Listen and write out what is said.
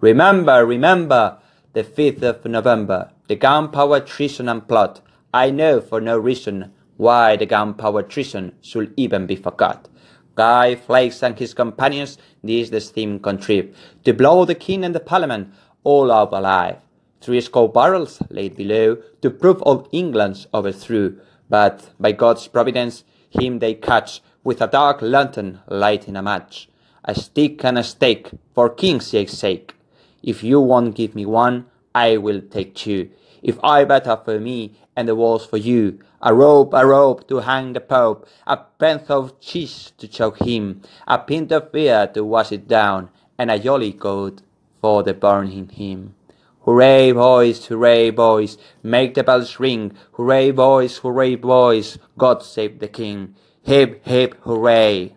Remember, remember, the 5th of November, the gunpowder treason and plot. I know for no reason why the gunpowder treason should even be forgot. Guy Fawkes and his companions this the scheme contrived, to blow the king and the parliament all up alive. Three score barrels laid below, to prove all England's overthrew. But by God's providence, him they catch, with a dark lantern lighting a match. A stick and a stake, for king's sake. If you won't give me one, I will take two. If I better for me, and the walls for you, a rope, a rope to hang the Pope, a pint of cheese to choke him, a pint of beer to wash it down, and a jolly coat for the burning him. Hooray, boys, hooray, boys, make the bells ring. Hooray, boys, hooray, boys, God save the King. Hip, hip, hooray.